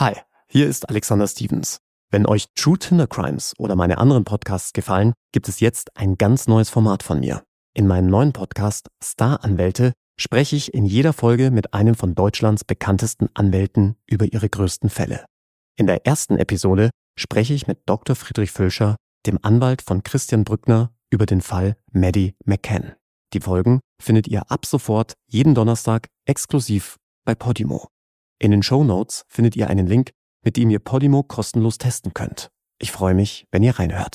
Hi, hier ist Alexander Stevens. Wenn euch True Tinder Crimes oder meine anderen Podcasts gefallen, gibt es jetzt ein ganz neues Format von mir. In meinem neuen Podcast Star Anwälte spreche ich in jeder Folge mit einem von Deutschlands bekanntesten Anwälten über ihre größten Fälle. In der ersten Episode spreche ich mit Dr. Friedrich Völscher, dem Anwalt von Christian Brückner, über den Fall Maddie McCann. Die Folgen findet ihr ab sofort jeden Donnerstag exklusiv bei Podimo. In den Show Notes findet ihr einen Link, mit dem ihr Podimo kostenlos testen könnt. Ich freue mich, wenn ihr reinhört.